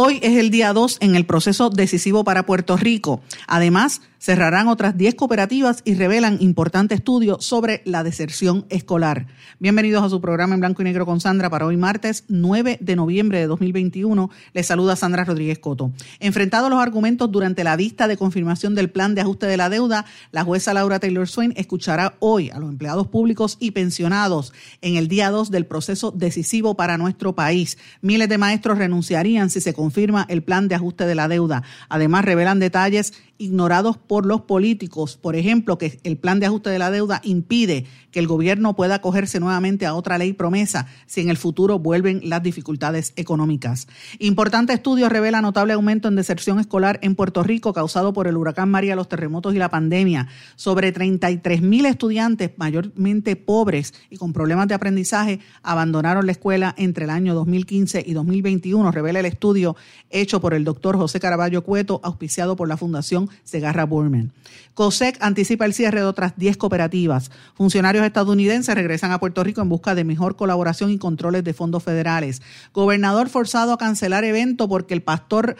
Hoy es el día 2 en el proceso decisivo para Puerto Rico. Además, cerrarán otras 10 cooperativas y revelan importante estudio sobre la deserción escolar. Bienvenidos a su programa en blanco y negro con Sandra para hoy martes 9 de noviembre de 2021. Les saluda Sandra Rodríguez Coto. Enfrentados los argumentos durante la vista de confirmación del plan de ajuste de la deuda, la jueza Laura Taylor Swain escuchará hoy a los empleados públicos y pensionados en el día 2 del proceso decisivo para nuestro país. Miles de maestros renunciarían si se confirma el plan de ajuste de la deuda. Además, revelan detalles ignorados por los políticos. Por ejemplo, que el plan de ajuste de la deuda impide que el gobierno pueda acogerse nuevamente a otra ley promesa si en el futuro vuelven las dificultades económicas. Importante estudio revela notable aumento en deserción escolar en Puerto Rico causado por el huracán María, los terremotos y la pandemia. Sobre 33 mil estudiantes, mayormente pobres y con problemas de aprendizaje, abandonaron la escuela entre el año 2015 y 2021, revela el estudio hecho por el doctor José Caraballo Cueto, auspiciado por la Fundación Segarra Burman. COSEC anticipa el cierre de otras 10 cooperativas. Funcionarios estadounidenses regresan a Puerto Rico en busca de mejor colaboración y controles de fondos federales. Gobernador forzado a cancelar evento porque el pastor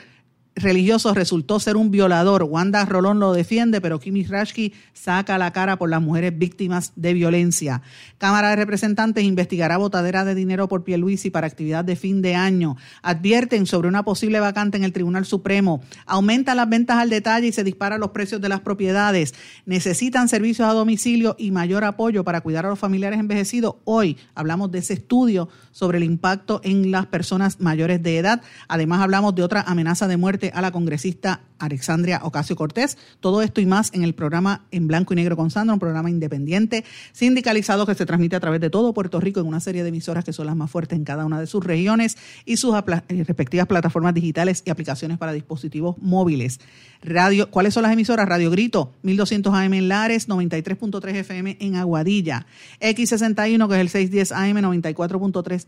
religioso resultó ser un violador. Wanda Rolón lo defiende, pero Kimi Rashki saca la cara por las mujeres víctimas de violencia. Cámara de Representantes investigará botadera de dinero por Pierluisi para actividad de fin de año. Advierten sobre una posible vacante en el Tribunal Supremo. Aumenta las ventas al detalle y se disparan los precios de las propiedades. Necesitan servicios a domicilio y mayor apoyo para cuidar a los familiares envejecidos. Hoy hablamos de ese estudio sobre el impacto en las personas mayores de edad. Además hablamos de otra amenaza de muerte a la congresista Alexandria Ocasio Cortés. Todo esto y más en el programa En Blanco y Negro con Sandra, un programa independiente, sindicalizado que se transmite a través de todo Puerto Rico en una serie de emisoras que son las más fuertes en cada una de sus regiones y sus eh, respectivas plataformas digitales y aplicaciones para dispositivos móviles. Radio, ¿Cuáles son las emisoras? Radio Grito, 1200 AM en Lares, 93.3 FM en Aguadilla, X61 que es el 610 AM, 94.3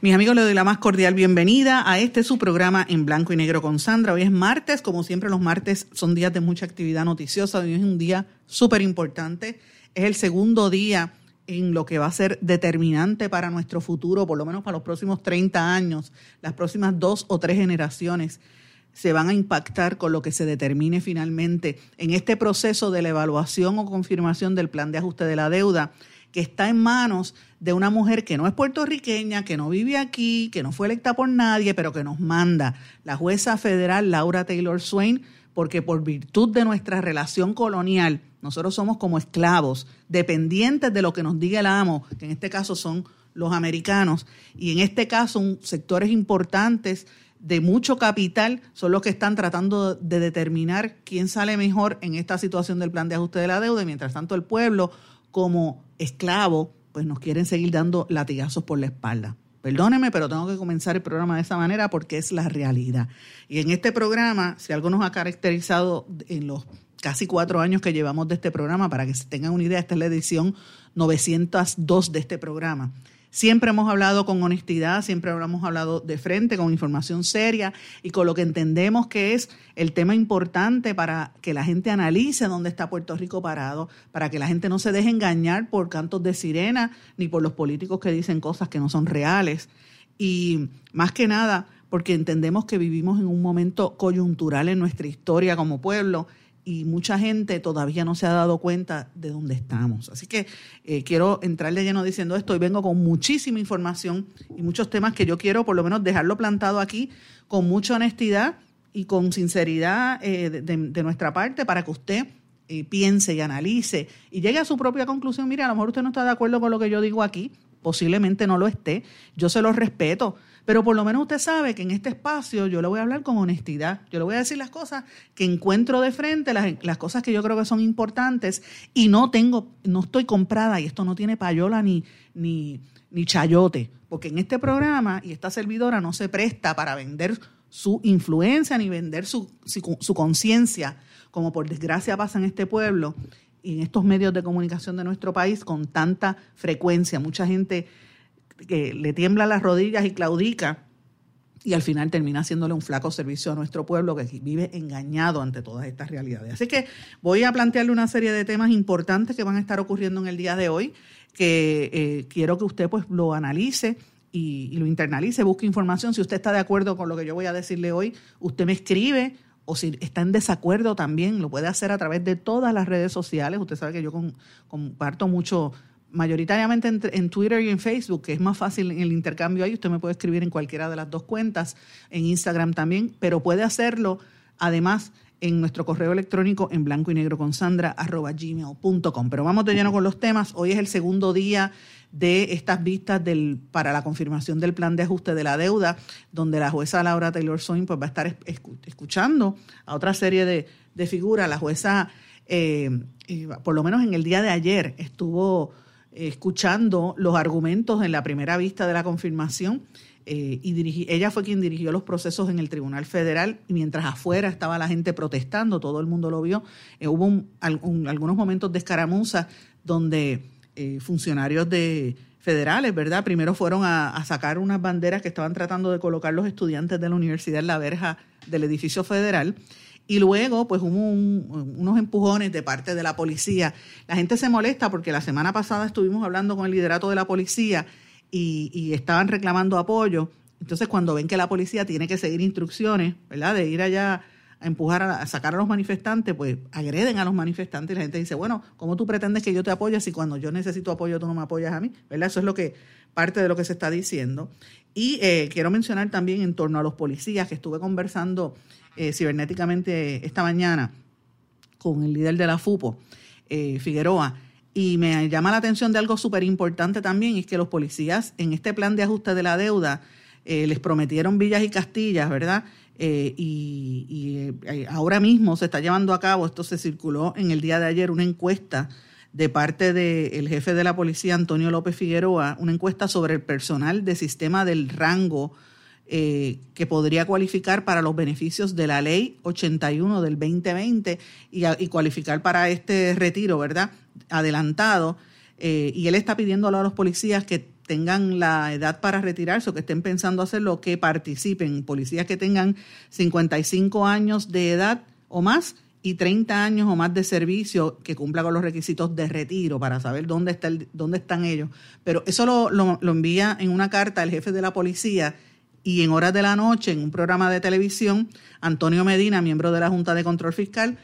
Mis amigos, les doy la más cordial bienvenida a este su programa en blanco y negro con Sandra. Hoy es martes, como siempre los martes son días de mucha actividad noticiosa. Hoy es un día súper importante. Es el segundo día en lo que va a ser determinante para nuestro futuro, por lo menos para los próximos 30 años, las próximas dos o tres generaciones se van a impactar con lo que se determine finalmente en este proceso de la evaluación o confirmación del plan de ajuste de la deuda que está en manos de una mujer que no es puertorriqueña, que no vive aquí, que no fue electa por nadie, pero que nos manda, la jueza federal Laura Taylor Swain, porque por virtud de nuestra relación colonial, nosotros somos como esclavos, dependientes de lo que nos diga el amo, que en este caso son los americanos, y en este caso sectores importantes de mucho capital son los que están tratando de determinar quién sale mejor en esta situación del plan de ajuste de la deuda, y mientras tanto el pueblo, como esclavo, pues nos quieren seguir dando latigazos por la espalda. Perdóneme, pero tengo que comenzar el programa de esa manera porque es la realidad. Y en este programa, si algo nos ha caracterizado en los casi cuatro años que llevamos de este programa, para que se tengan una idea, esta es la edición 902 de este programa Siempre hemos hablado con honestidad, siempre hemos hablado de frente, con información seria y con lo que entendemos que es el tema importante para que la gente analice dónde está Puerto Rico parado, para que la gente no se deje engañar por cantos de sirena ni por los políticos que dicen cosas que no son reales. Y más que nada, porque entendemos que vivimos en un momento coyuntural en nuestra historia como pueblo y mucha gente todavía no se ha dado cuenta de dónde estamos. Así que eh, quiero entrarle lleno diciendo esto y vengo con muchísima información y muchos temas que yo quiero por lo menos dejarlo plantado aquí con mucha honestidad y con sinceridad eh, de, nuestra parte para que usted eh, piense y analice y llegue a su propia conclusión. Mire, a lo mejor usted no está de acuerdo con lo que yo digo aquí, posiblemente no lo esté, yo se lo respeto, pero por lo menos usted sabe que en este espacio yo le voy a hablar con honestidad, yo le voy a decir las cosas que encuentro de frente, las, cosas que yo creo que son importantes y no tengo, no estoy comprada y esto no tiene payola ni, ni, chayote, porque en este programa y esta servidora no se presta para vender su influencia ni vender su, su conciencia, como por desgracia pasa en este pueblo y en estos medios de comunicación de nuestro país con tanta frecuencia. Mucha gente que le tiembla las rodillas y claudica y al final termina haciéndole un flaco servicio a nuestro pueblo que vive engañado ante todas estas realidades. Así que voy a plantearle una serie de temas importantes que van a estar ocurriendo en el día de hoy, que eh, quiero que usted pues lo analice y, y, lo internalice, busque información. Si usted está de acuerdo con lo que yo voy a decirle hoy, usted me escribe o si está en desacuerdo también, lo puede hacer a través de todas las redes sociales. Usted sabe que yo comparto mucho, mayoritariamente en, Twitter y en Facebook, que es más fácil en el intercambio ahí. Usted me puede escribir en cualquiera de las dos cuentas, en Instagram también, pero puede hacerlo además en nuestro correo electrónico en blanco y negro con sandra arroba gmail.com. Pero vamos de lleno con los temas. Hoy es el segundo día de estas vistas del, para la confirmación del plan de ajuste de la deuda, donde la jueza Laura Taylor Swain pues, va a estar escuchando a otra serie de, figuras. La jueza, eh, por lo menos en el día de ayer, estuvo escuchando los argumentos en la primera vista de la confirmación. Eh, y ella fue quien dirigió los procesos en el Tribunal Federal, mientras afuera estaba la gente protestando, todo el mundo lo vio. Eh, hubo algunos momentos de escaramuza donde eh, funcionarios de federales, ¿verdad? Primero fueron a, sacar unas banderas que estaban tratando de colocar los estudiantes de la universidad en la verja del edificio federal. Y luego, pues hubo unos empujones de parte de la policía. La gente se molesta porque la semana pasada estuvimos hablando con el liderato de la policía y, estaban reclamando apoyo. Entonces, cuando ven que la policía tiene que seguir instrucciones, ¿verdad? De ir allá a empujar, a, sacar a los manifestantes, pues agreden a los manifestantes y la gente dice, bueno, ¿cómo tú pretendes que yo te apoye si cuando yo necesito apoyo tú no me apoyas a mí? ¿Verdad? Eso es lo que, parte de lo que se está diciendo. Y eh, quiero mencionar también en torno a los policías, que estuve conversando eh, cibernéticamente esta mañana con el líder de la FUPO, eh, Figueroa, y me llama la atención de algo súper importante también, es que los policías en este plan de ajuste de la deuda les prometieron villas y castillas, ¿verdad? Eh, y, eh, ahora mismo se está llevando a cabo, esto se circuló en el día de ayer, una encuesta de parte del jefe de la policía, Antonio López Figueroa, una encuesta sobre el personal de sistema del rango eh, que podría cualificar para los beneficios de la ley 81 del 2020 y, y cualificar para este retiro, ¿verdad? Adelantado. y él está pidiendo a los policías que tengan la edad para retirarse o que estén pensando hacerlo, que participen. Policías que tengan 55 años de edad o más y 30 años o más de servicio que cumpla con los requisitos de retiro para saber dónde, está el, dónde están ellos. Pero eso lo, lo, lo envía en una carta el jefe de la policía y en horas de la noche, en un programa de televisión, Antonio Medina, miembro de la Junta de Control Fiscal,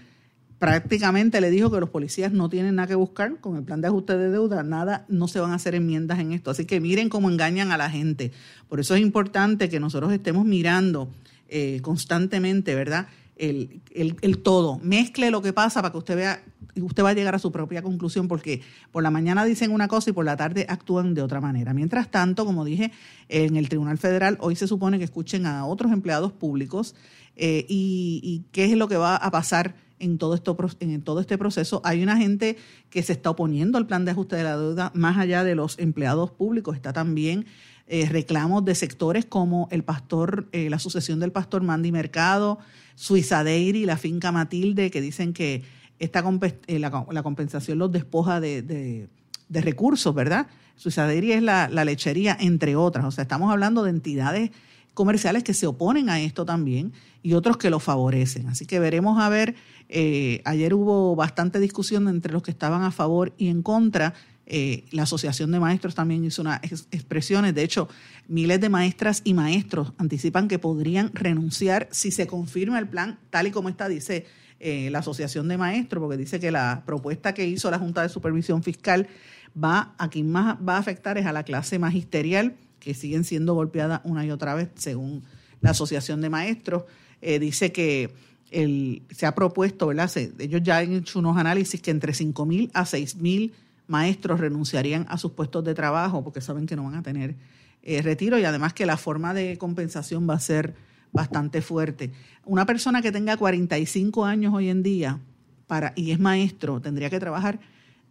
prácticamente le dijo que los policías no tienen nada que buscar con el plan de ajuste de deuda, nada, no se van a hacer enmiendas en esto. Así que miren cómo engañan a la gente. Por eso es importante que nosotros estemos mirando eh, constantemente, ¿verdad? El, el, todo. Mezcle lo que pasa para que usted vea, usted va a llegar a su propia conclusión, porque por la mañana dicen una cosa y por la tarde actúan de otra manera. Mientras tanto, como dije, en el Tribunal Federal hoy se supone que escuchen a otros empleados públicos eh, y, qué es lo que va a pasar en todo, esto, en todo este proceso. Hay una gente que se está oponiendo al plan de ajuste de la deuda, más allá de los empleados públicos, está también eh, reclamos de sectores como el pastor, eh, la sucesión del pastor Mandy Mercado, Suiza y la finca Matilde, que dicen que esta eh, la, compensación los despoja de, de, recursos, ¿verdad? Suiza es la, la lechería, entre otras. O sea, estamos hablando de entidades comerciales que se oponen a esto también y otros que lo favorecen. Así que veremos a ver, eh, ayer hubo bastante discusión entre los que estaban a favor y en contra. Eh, la Asociación de Maestros también hizo unas expresiones. De hecho, miles de maestras y maestros anticipan que podrían renunciar si se confirma el plan tal y como está, dice eh, la Asociación de Maestros, porque dice que la propuesta que hizo la Junta de Supervisión Fiscal va a quien más va a afectar es a la clase magisterial, que siguen siendo golpeadas una y otra vez, según la Asociación de Maestros. Eh, dice que se ha propuesto, ¿verdad? ellos ya han hecho unos análisis que entre 5.000 a 6.000 maestros renunciarían a sus puestos de trabajo porque saben que no van a tener eh, retiro y además que la forma de compensación va a ser bastante fuerte. Una persona que tenga 45 años hoy en día para, y es maestro tendría que trabajar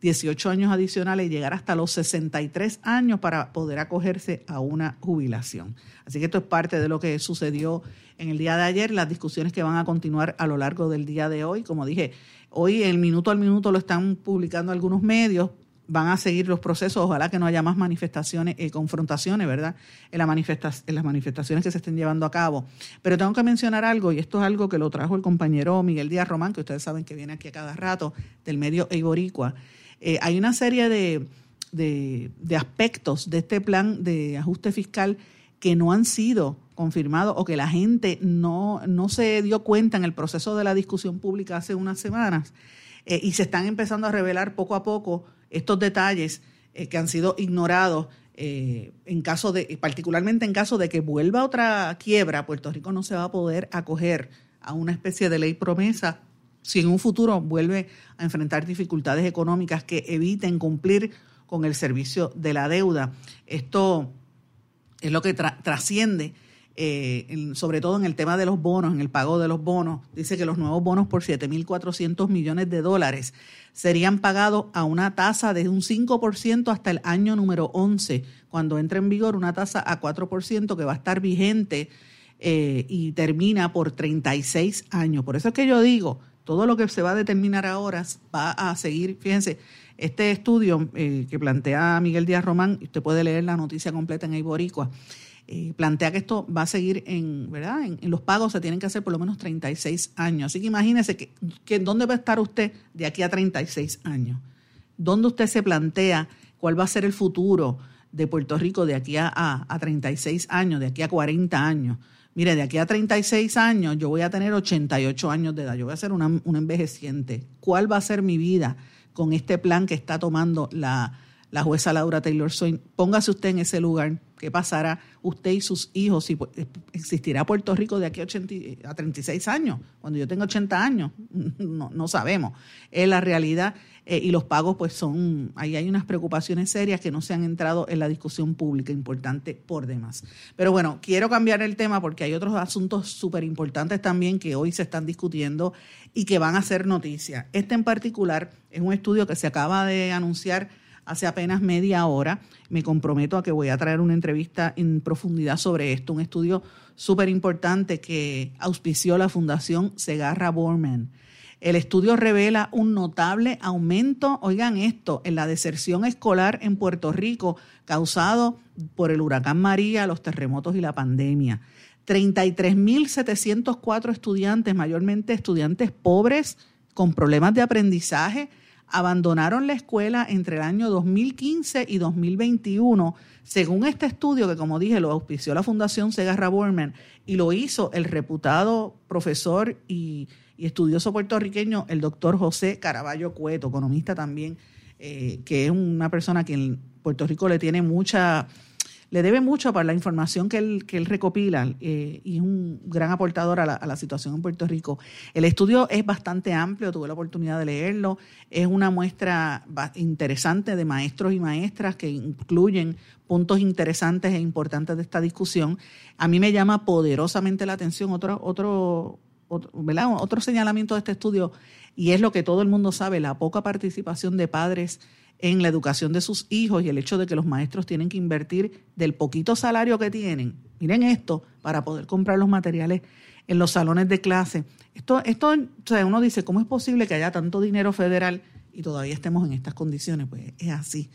18 años adicionales y llegar hasta los 63 años para poder acogerse a una jubilación. Así que esto es parte de lo que sucedió en el día de ayer, las discusiones que van a continuar a lo largo del día de hoy. Como dije, hoy el minuto al minuto lo están publicando algunos medios, van a seguir los procesos, ojalá que no haya más manifestaciones, eh, confrontaciones, ¿verdad? En, en las manifestaciones que se estén llevando a cabo. Pero tengo que mencionar algo, y esto es algo que lo trajo el compañero Miguel Díaz Román, que ustedes saben que viene aquí a cada rato, del medio Eiboricua. Eh, hay una serie de, aspectos de este plan de ajuste fiscal que no han sido confirmados o que la gente no, no se dio cuenta en el proceso de la discusión pública hace unas semanas eh, y se están empezando a revelar poco a poco estos detalles eh, que han sido ignorados en caso de, particularmente en caso de que vuelva otra quiebra, Puerto Rico no se va a poder acoger a una especie de ley promesa si en un futuro vuelve a enfrentar dificultades económicas que eviten cumplir con el servicio de la deuda. Esto es lo que trasciende, eh, sobre todo en el tema de los bonos, en el pago de los bonos. Dice que los nuevos bonos por 7.400 millones de dólares serían pagados a una tasa de un 5% hasta el año número 11, cuando entre en vigor una tasa a 4% que va a estar vigente eh, y termina por 36 años. Por eso es que yo digo, todo lo que se va a determinar ahora va a seguir, fíjense, este estudio eh, que plantea Miguel Díaz Román, usted puede leer la noticia completa en Iboricua, eh, plantea que esto va a seguir en, ¿verdad? En, los pagos se tienen que hacer por lo menos 36 años. Así que imagínese que, dónde va a estar usted de aquí a 36 años. ¿Dónde usted se plantea cuál va a ser el futuro de Puerto Rico de aquí a, a, a 36 años, de aquí a 40 años? mire, de aquí a 36 años yo voy a tener 88 años de edad, yo voy a ser una, envejeciente. ¿Cuál va a ser mi vida con este plan que está tomando la, la jueza Laura Taylor Swain? Póngase usted en ese lugar. ¿Qué pasará usted y sus hijos? Si existirá Puerto Rico de aquí a, 80, a 36 años, cuando yo tenga 80 años, no, no sabemos. Es la realidad eh, y los pagos, pues son, ahí hay unas preocupaciones serias que no se han entrado en la discusión pública, importante por demás. Pero bueno, quiero cambiar el tema porque hay otros asuntos súper importantes también que hoy se están discutiendo y que van a ser noticia. Este en particular es un estudio que se acaba de anunciar hace apenas media hora. Me comprometo a que voy a traer una entrevista en profundidad sobre esto, un estudio súper importante que auspició la Fundación Segarra Borman. El estudio revela un notable aumento, oigan esto, en la deserción escolar en Puerto Rico causado por el huracán María, los terremotos y la pandemia. 33.704 estudiantes, mayormente estudiantes pobres con problemas de aprendizaje, abandonaron la escuela entre el año 2015 y 2021, según este estudio que, como dije, lo auspició la Fundación Segarra Borman y lo hizo el reputado profesor y, estudioso puertorriqueño, el doctor José Caraballo Cueto, economista también, eh, que es una persona que en Puerto Rico le tiene mucha le debe mucho para la información que él, recopila eh, y es un gran aportador a la, situación en Puerto Rico. El estudio es bastante amplio, tuve la oportunidad de leerlo, es una muestra interesante de maestros y maestras que incluyen puntos interesantes e importantes de esta discusión. A mí me llama poderosamente la atención otro, otro, otro señalamiento de este estudio y es lo que todo el mundo sabe, la poca participación de padres en la educación de sus hijos y el hecho de que los maestros tienen que invertir del poquito salario que tienen, miren esto, para poder comprar los materiales en los salones de clase. Esto, esto o sea, uno dice, ¿cómo es posible que haya tanto dinero federal y todavía estemos en estas condiciones? Pues es así.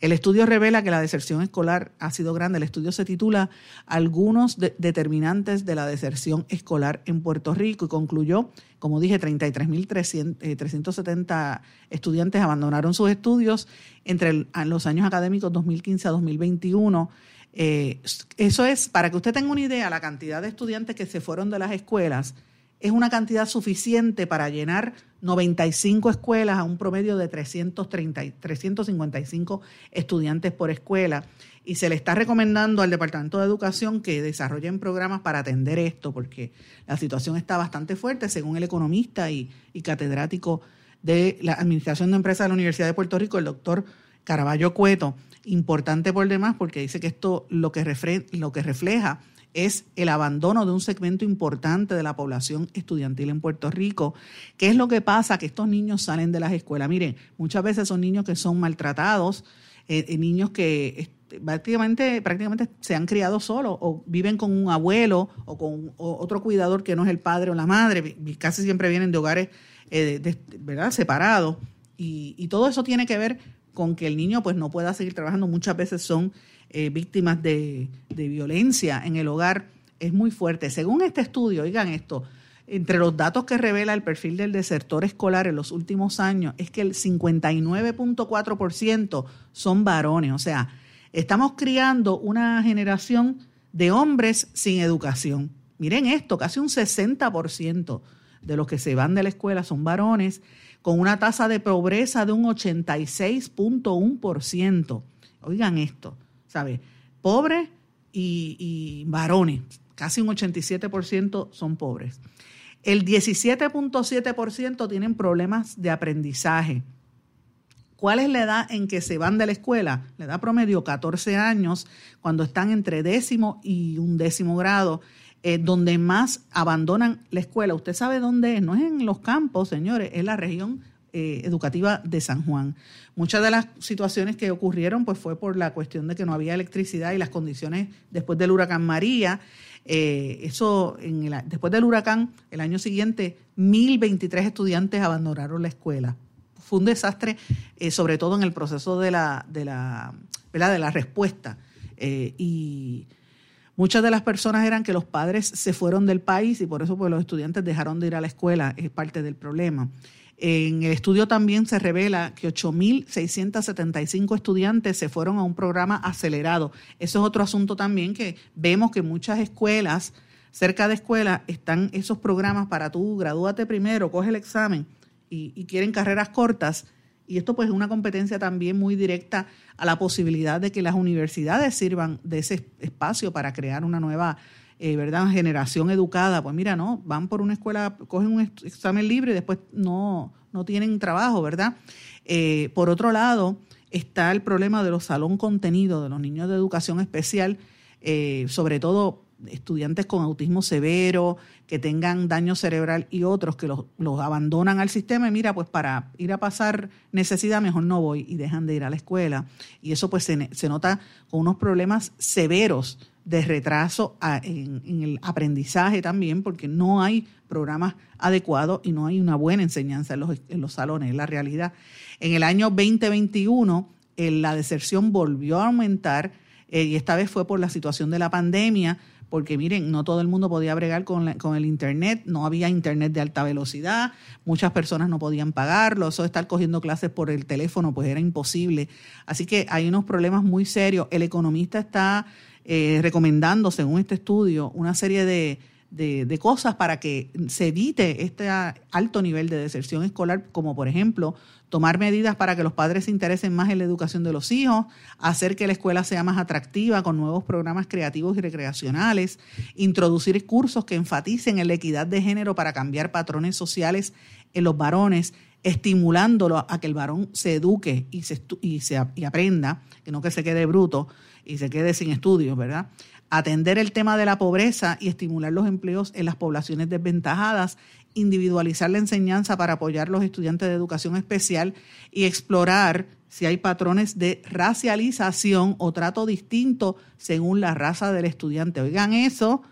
El estudio revela que la deserción escolar ha sido grande. El estudio se titula Algunos determinantes de la deserción escolar en Puerto Rico y concluyó, como dije, 33.370 eh, estudiantes abandonaron sus estudios entre los años académicos 2015 a 2021. Eh, eso es, para que usted tenga una idea, la cantidad de estudiantes que se fueron de las escuelas es una cantidad suficiente para llenar 95 escuelas a un promedio de 330, 355 estudiantes por escuela. Y se le está recomendando al Departamento de Educación que desarrollen programas para atender esto, porque la situación está bastante fuerte, según el economista y, catedrático de la Administración de Empresas de la Universidad de Puerto Rico, el doctor Caraballo Cueto. Importante por demás, porque dice que esto lo que, lo que refleja es el abandono de un segmento importante de la población estudiantil en Puerto Rico. ¿Qué es lo que pasa? Que estos niños salen de las escuelas. Miren, muchas veces son niños que son maltratados, eh, eh, niños que este, prácticamente, prácticamente se han criado solos o viven con un abuelo o con otro cuidador que no es el padre o la madre. Casi siempre vienen de hogares eh, ¿verdad? separados. Y, y todo eso tiene que ver con que el niño pues no pueda seguir trabajando. Muchas veces son eh, víctimas de, violencia en el hogar es muy fuerte. Según este estudio, oigan esto, entre los datos que revela el perfil del desertor escolar en los últimos años, es que el 59.4% son varones. O sea, estamos criando una generación de hombres sin educación. Miren esto, casi un 60% de los que se van de la escuela son varones, con una tasa de pobreza de un 86.1%. Oigan esto. ¿Sabes? Pobres y, varones, casi un 87% son pobres. El 17.7% tienen problemas de aprendizaje. ¿Cuál es la edad en que se van de la escuela? La edad promedio 14 años, cuando están entre décimo y un décimo grado, eh, donde más abandonan la escuela. Usted sabe dónde es, no es en los campos, señores, es la región eh, educativa de San Juan. Muchas de las situaciones que ocurrieron pues fue por la cuestión de que no había electricidad y las condiciones después del huracán María. Eh, eso, en el, después del huracán, el año siguiente, 1.023 estudiantes abandonaron la escuela. Fue un desastre, eh, sobre todo en el proceso de la, de la, de la respuesta. y muchas de las personas eran que los padres se fueron del país y por eso pues, los estudiantes dejaron de ir a la escuela, es parte del problema. En el estudio también se revela que 8.675 estudiantes se fueron a un programa acelerado. Eso es otro asunto también que vemos que muchas escuelas, cerca de escuelas, están esos programas para tú gradúate primero, coge el examen y, quieren carreras cortas. Y esto pues es una competencia también muy directa a la posibilidad de que las universidades sirvan de ese espacio para crear una nueva eh, ¿verdad? Generación educada, pues mira, no, van por una escuela, cogen un examen libre y después no, no tienen trabajo, ¿verdad? Eh, por otro lado, está el problema de los salón contenido de los niños de educación especial, eh, sobre todo estudiantes con autismo severo, que tengan daño cerebral y otros que los, abandonan al sistema y mira, pues para ir a pasar necesidad mejor no voy y dejan de ir a la escuela. Y eso pues se nota con unos problemas severos de retraso en, el aprendizaje también, porque no hay programas adecuados y no hay una buena enseñanza en los, en los salones, es la realidad. En el año 2021, la deserción volvió a aumentar eh, y esta vez fue por la situación de la pandemia, porque miren, no todo el mundo podía bregar con, con, el Internet, no había Internet de alta velocidad, muchas personas no podían pagarlo, eso de estar cogiendo clases por el teléfono pues era imposible. Así que hay unos problemas muy serios. El economista está eh, recomendando, según este estudio, una serie de, de, cosas para que se evite este alto nivel de deserción escolar, como por ejemplo tomar medidas para que los padres se interesen más en la educación de los hijos, hacer que la escuela sea más atractiva con nuevos programas creativos y recreacionales, introducir cursos que enfaticen en la equidad de género para cambiar patrones sociales en los varones, estimulándolo a que el varón se eduque y, se, y, se, y aprenda, que no que se quede bruto y se quede sin estudios, ¿verdad? Atender el tema de la pobreza y estimular los empleos en las poblaciones desventajadas, individualizar la enseñanza para apoyar a los estudiantes de educación especial y explorar si hay patrones de racialización o trato distinto según la raza del estudiante. Oigan eso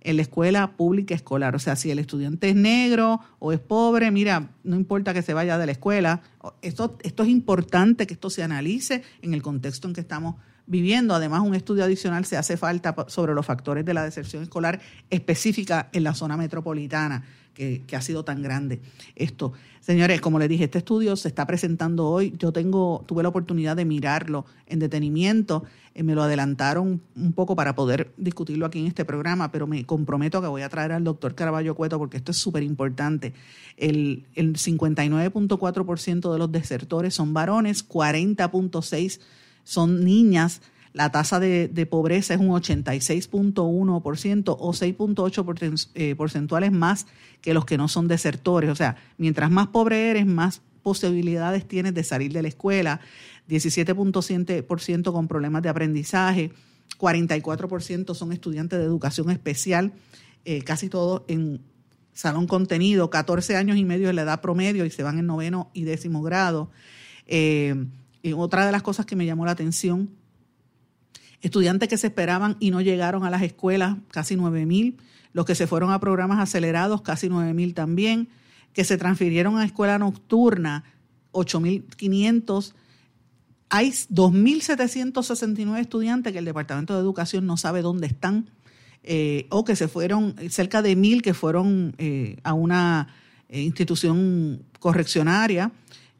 en la escuela pública escolar. O sea, si el estudiante es negro o es pobre, mira, no importa que se vaya de la escuela. Esto, esto es importante que esto se analice en el contexto en que estamos viviendo. Además, un estudio adicional se hace falta sobre los factores de la deserción escolar específica en la zona metropolitana que, ha sido tan grande esto. Señores, como les dije, este estudio se está presentando hoy. Yo tengo, tuve la oportunidad de mirarlo en detenimiento. Eh, me lo adelantaron un poco para poder discutirlo aquí en este programa, pero me comprometo que voy a traer al doctor Caraballo Cueto porque esto es súper importante. El, el 59.4% de los desertores son varones, 40.6% son niñas la tasa de, pobreza es un 86.1% o 6.8 eh, porcentuales más que los que no son desertores. O sea, mientras más pobre eres, más posibilidades tienes de salir de la escuela. 17.7% con problemas de aprendizaje, 44% son estudiantes de educación especial, eh, casi todos en salón contenido, 14 años y medio de la edad promedio y se van en noveno y décimo grado. Eh, otra de las cosas que me llamó la atención estudiantes que se esperaban y no llegaron a las escuelas, casi 9.000, los que se fueron a programas acelerados, casi 9.000 también, que se transfirieron a escuela nocturna, 8.500. Hay 2.769 estudiantes que el Departamento de Educación no sabe dónde están, eh, o que se fueron, cerca de 1.000 que fueron eh, a una eh, institución correccionaria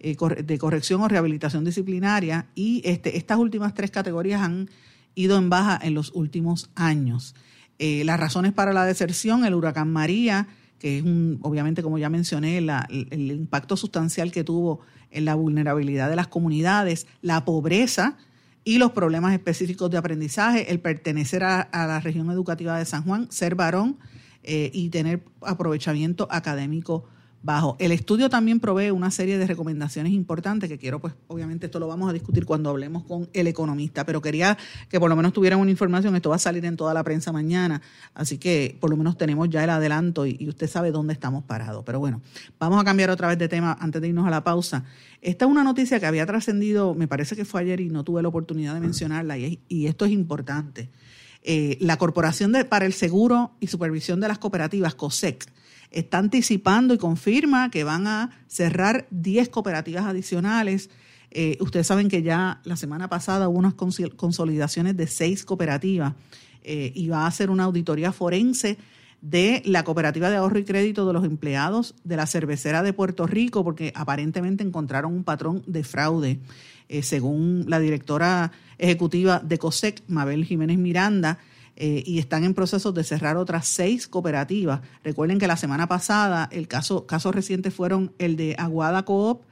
de corrección o rehabilitación disciplinaria y este, estas últimas tres categorías han ido en baja en los últimos años. Eh, las razones para la deserción, el huracán María, que es un, obviamente, como ya mencioné, el, impacto sustancial que tuvo en la vulnerabilidad de las comunidades, la pobreza y los problemas específicos de aprendizaje, el pertenecer a, la región educativa de San Juan, ser varón eh, y tener aprovechamiento académico bajo. El estudio también provee una serie de recomendaciones importantes que quiero, pues obviamente esto lo vamos a discutir cuando hablemos con el economista, pero quería que por lo menos tuvieran una información, esto va a salir en toda la prensa mañana, así que por lo menos tenemos ya el adelanto y, usted sabe dónde estamos parados. Pero bueno, vamos a cambiar otra vez de tema antes de irnos a la pausa. Esta es una noticia que había trascendido, me parece que fue ayer y no tuve la oportunidad de mencionarla y, esto es importante. Eh, la Corporación de, para el Seguro y Supervisión de las Cooperativas, COSEC, está anticipando y confirma que van a cerrar 10 cooperativas adicionales. Eh, ustedes saben que ya la semana pasada hubo unas consolidaciones de seis cooperativas eh, y va a hacer una auditoría forense de la cooperativa de ahorro y crédito de los empleados de la cervecera de Puerto Rico, porque aparentemente encontraron un patrón de fraude. Eh, según la directora ejecutiva de COSEC, Mabel Jiménez Miranda, eh, y están en proceso de cerrar otras seis cooperativas. Recuerden que la semana pasada el caso, casos recientes fueron el de Aguada Coop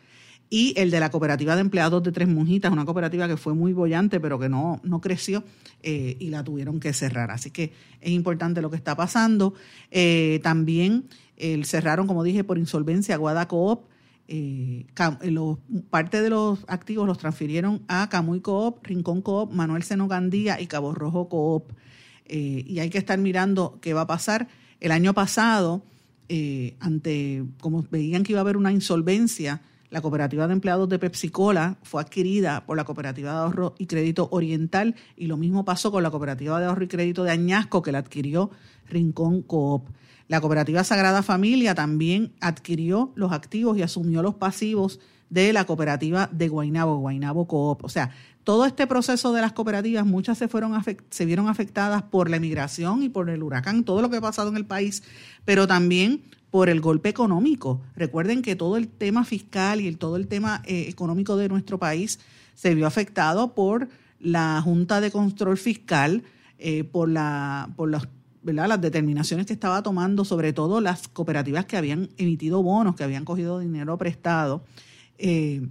y el de la cooperativa de empleados de Tres Monjitas, una cooperativa que fue muy bollante pero que no, no creció eh, y la tuvieron que cerrar. Así que es importante lo que está pasando. Eh, también cerraron, como dije, por insolvencia Aguada Coop. parte de los activos los transfirieron a Camuy Coop, Rincón Coop, Manuel Seno Gandía y Cabo Rojo Coop. Eh, y hay que estar mirando qué va a pasar. El año pasado, eh, ante como veían que iba a haber una insolvencia, la cooperativa de empleados de Pepsi-Cola fue adquirida por la cooperativa de ahorro y crédito Oriental y lo mismo pasó con la cooperativa de ahorro y crédito de Añasco que la adquirió Rincón Coop. La cooperativa Sagrada Familia también adquirió los activos y asumió los pasivos de la cooperativa de Guainabo, Guainabo Coop. O sea, todo este proceso de las cooperativas, muchas se, fueron se vieron afectadas por la emigración y por el huracán, todo lo que ha pasado en el país, pero también por el golpe económico. Recuerden que todo el tema fiscal y el, todo el tema eh, económico de nuestro país se vio afectado por la Junta de Control Fiscal, eh, por, la, por las determinaciones que estaba tomando, sobre todo las cooperativas que habían emitido bonos, que habían cogido dinero prestado. Eh,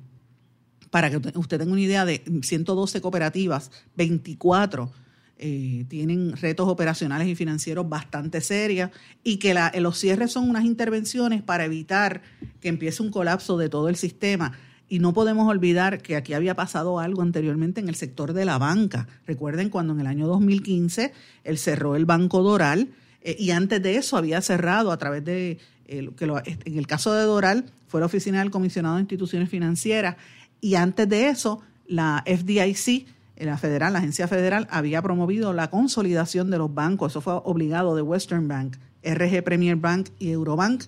para que usted tenga una idea de 112 cooperativas, 24 eh, tienen retos operacionales y financieros bastante serios y que los cierres son unas intervenciones para evitar que empiece un colapso de todo el sistema. Y no podemos olvidar que aquí había pasado algo anteriormente en el sector de la banca. Recuerden cuando en el año 2015 él cerró el Banco Doral eh, y antes de eso había cerrado a través de, que en el caso de Doral fue la Oficina del Comisionado de Instituciones Financieras y antes de eso, la FDIC, la federal, la agencia federal, había promovido la consolidación de los bancos. Eso fue obligado de Western Bank, RG Premier Bank y Eurobank.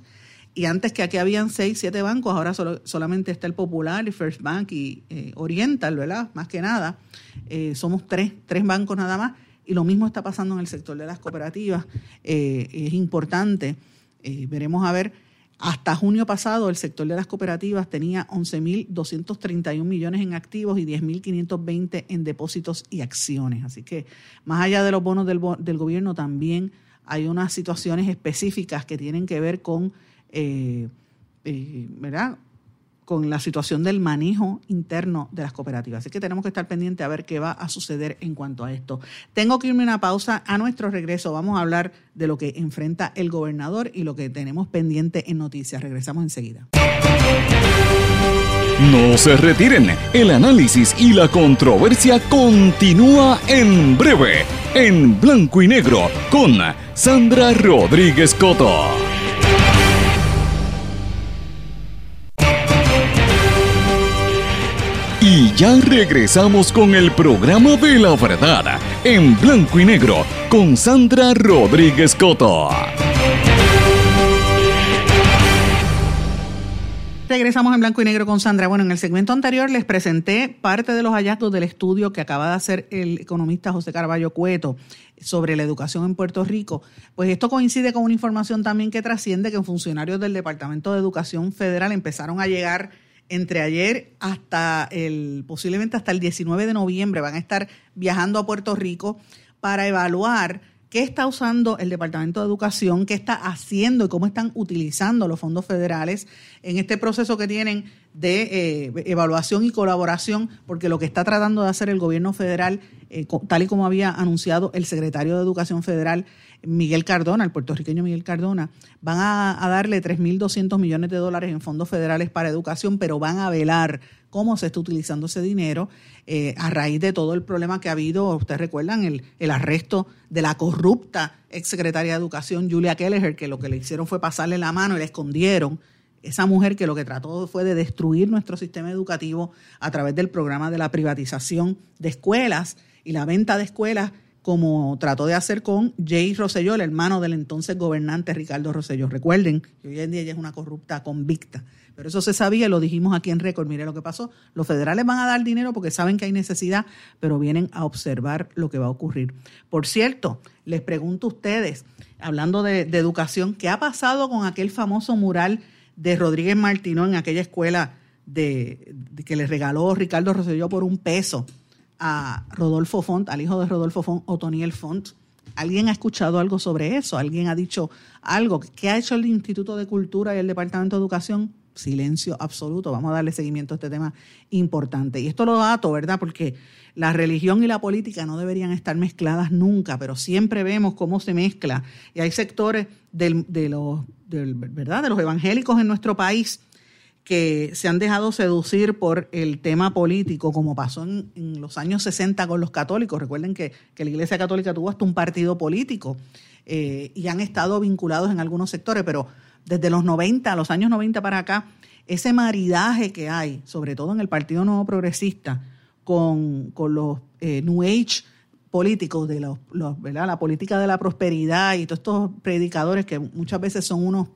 Y antes que aquí habían seis, siete bancos, ahora solamente está el Popular, el First Bank y eh, Oriental, ¿verdad? Más que nada. Eh, somos tres, tres bancos nada más. Y lo mismo está pasando en el sector de las cooperativas. Eh, es importante. veremos a ver. Hasta junio pasado, el sector de las cooperativas tenía 11.231 millones en activos y 10.520 en depósitos y acciones. Así que, más allá de los bonos del, del gobierno, también hay unas situaciones específicas que tienen que ver con eh, eh, ¿verdad? Con la situación del manejo interno de las cooperativas. Así que tenemos que estar pendientes a ver qué va a suceder en cuanto a esto. Tengo que irme a una pausa. A nuestro regreso vamos a hablar de lo que enfrenta el gobernador y lo que tenemos pendiente en noticias. Regresamos enseguida. No se retiren. El análisis y la controversia continúa en breve, en blanco y negro, con Sandra Rodríguez Coto. Ya regresamos con el programa de la verdad, en blanco y negro, con Sandra Rodríguez Coto. Regresamos en blanco y negro con Sandra. Bueno, en el segmento anterior les presenté parte de los hallazgos del estudio que acaba de hacer el economista José Carballo Cueto sobre la educación en Puerto Rico. Pues esto coincide con una información también que trasciende que funcionarios del Departamento de Educación Federal empezaron a llegar entre ayer hasta el, posiblemente hasta el 19 de noviembre, van a estar viajando a Puerto Rico para evaluar qué está usando el Departamento de Educación, qué está haciendo y cómo están utilizando los fondos federales en este proceso que tienen de eh, evaluación y colaboración, porque lo que está tratando de hacer el gobierno federal, eh, tal y como había anunciado el secretario de Educación Federal, Miguel Cardona, el puertorriqueño Miguel Cardona, van a, a darle 3.200 millones de dólares en fondos federales para educación, pero van a velar cómo se está utilizando ese dinero eh, a raíz de todo el problema que ha habido, ustedes recuerdan, el, arresto de la corrupta exsecretaria de Educación, Julia Kelleher, que lo que le hicieron fue pasarle la mano y le escondieron esa mujer que lo que trató fue de destruir nuestro sistema educativo a través del programa de la privatización de escuelas y la venta de escuelas como trató de hacer con Jay Rosselló, el hermano del entonces gobernante Ricardo Rosselló. Recuerden que hoy en día ella es una corrupta convicta, pero eso se sabía lo dijimos aquí en récord. Mire lo que pasó. Los federales van a dar dinero porque saben que hay necesidad, pero vienen a observar lo que va a ocurrir. Por cierto, les pregunto a ustedes, hablando de, educación, ¿qué ha pasado con aquel famoso mural de Rodríguez Martino en aquella escuela de, que le regaló Ricardo Rosselló por un peso? a Rodolfo Font, al hijo de Rodolfo Font, Otoniel Font. ¿Alguien ha escuchado algo sobre eso? ¿Alguien ha dicho algo? ¿Qué ha hecho el Instituto de Cultura y el Departamento de Educación? Silencio absoluto. Vamos a darle seguimiento a este tema importante. Y esto lo dato, ¿verdad? Porque la religión y la política no deberían estar mezcladas nunca, pero siempre vemos cómo se mezcla. Y hay sectores de, los, ¿verdad? de los evangélicos en nuestro país que se han dejado seducir por el tema político, como pasó en, los años 60 con los católicos. Recuerden que, la Iglesia Católica tuvo hasta un partido político eh, y han estado vinculados en algunos sectores, pero desde los 90, los años 90 para acá, ese maridaje que hay, sobre todo en el Partido Nuevo Progresista, con, los eh, New Age políticos, de los, la política de la prosperidad y todos estos predicadores que muchas veces son unos,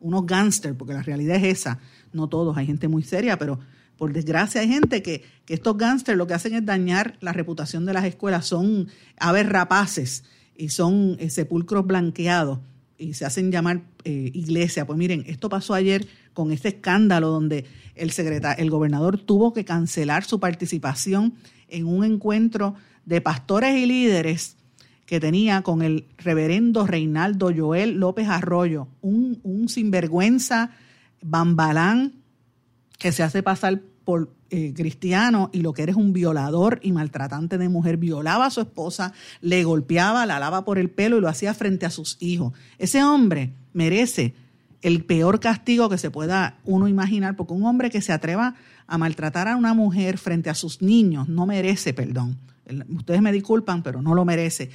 unos gángsters, porque la realidad es esa. No todos, hay gente muy seria, pero por desgracia hay gente que, estos gángsters lo que hacen es dañar la reputación de las escuelas, son aves rapaces y son eh, sepulcros blanqueados y se hacen llamar eh, iglesia. Pues miren, esto pasó ayer con este escándalo donde el, secretario, el gobernador tuvo que cancelar su participación en un encuentro de pastores y líderes que tenía con el reverendo Reinaldo Joel López Arroyo, un, un sinvergüenza bambalán que se hace pasar por eh, cristiano y lo que eres un violador y maltratante de mujer, violaba a su esposa, le golpeaba, la alaba por el pelo y lo hacía frente a sus hijos. Ese hombre merece el peor castigo que se pueda uno imaginar, porque un hombre que se atreva a maltratar a una mujer frente a sus niños no merece perdón. Ustedes me disculpan, pero no lo merece,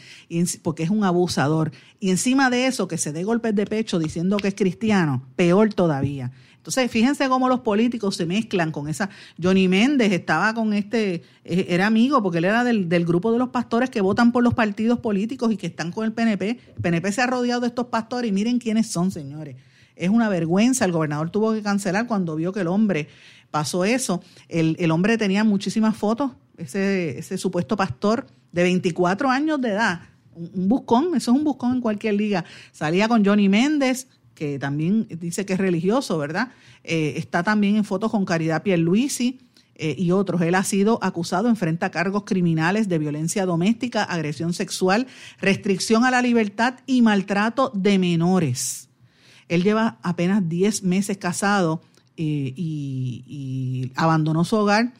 porque es un abusador. Y encima de eso, que se dé golpes de pecho diciendo que es cristiano, peor todavía. Entonces, fíjense cómo los políticos se mezclan con esa. Johnny Méndez estaba con este, eh, era amigo, porque él era del, del, grupo de los pastores que votan por los partidos políticos y que están con el PNP. El PNP se ha rodeado de estos pastores y miren quiénes son, señores. es una vergüenza. El gobernador tuvo que cancelar cuando vio que el hombre pasó eso. El, hombre tenía muchísimas fotos, ese, ese supuesto pastor de 24 años de edad, un, buscón, eso es un buscón en cualquier liga. Salía con Johnny Méndez, que también dice que es religioso, ¿verdad? Eh, está también en fotos con Caridad Pierluisi eh, y otros. Él ha sido acusado, enfrenta cargos criminales de violencia doméstica, agresión sexual, restricción a la libertad y maltrato de menores. Él lleva apenas 10 meses casado eh, y, abandonó su hogar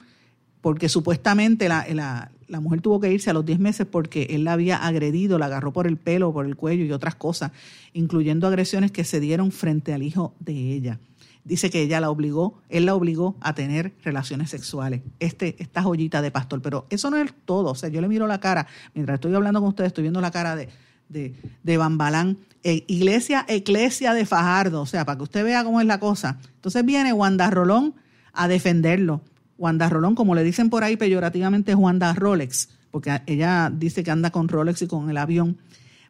porque supuestamente la, la, mujer tuvo que irse a los 10 meses porque él la había agredido, la agarró por el pelo, por el cuello y otras cosas, incluyendo agresiones que se dieron frente al hijo de ella. Dice que ella la obligó, él la obligó a tener relaciones sexuales. Este, esta joyita de pastor. Pero eso no es todo. O sea, yo le miro la cara, mientras estoy hablando con ustedes, estoy viendo la cara de, de, de Bambalán, eh, iglesia, eclesia de Fajardo, o sea, para que usted vea cómo es la cosa. Entonces viene Wanda Rolón a defenderlo. Wanda Rolón, como le dicen por ahí peyorativamente, Wanda Rolex, porque ella dice que anda con Rolex y con el avión.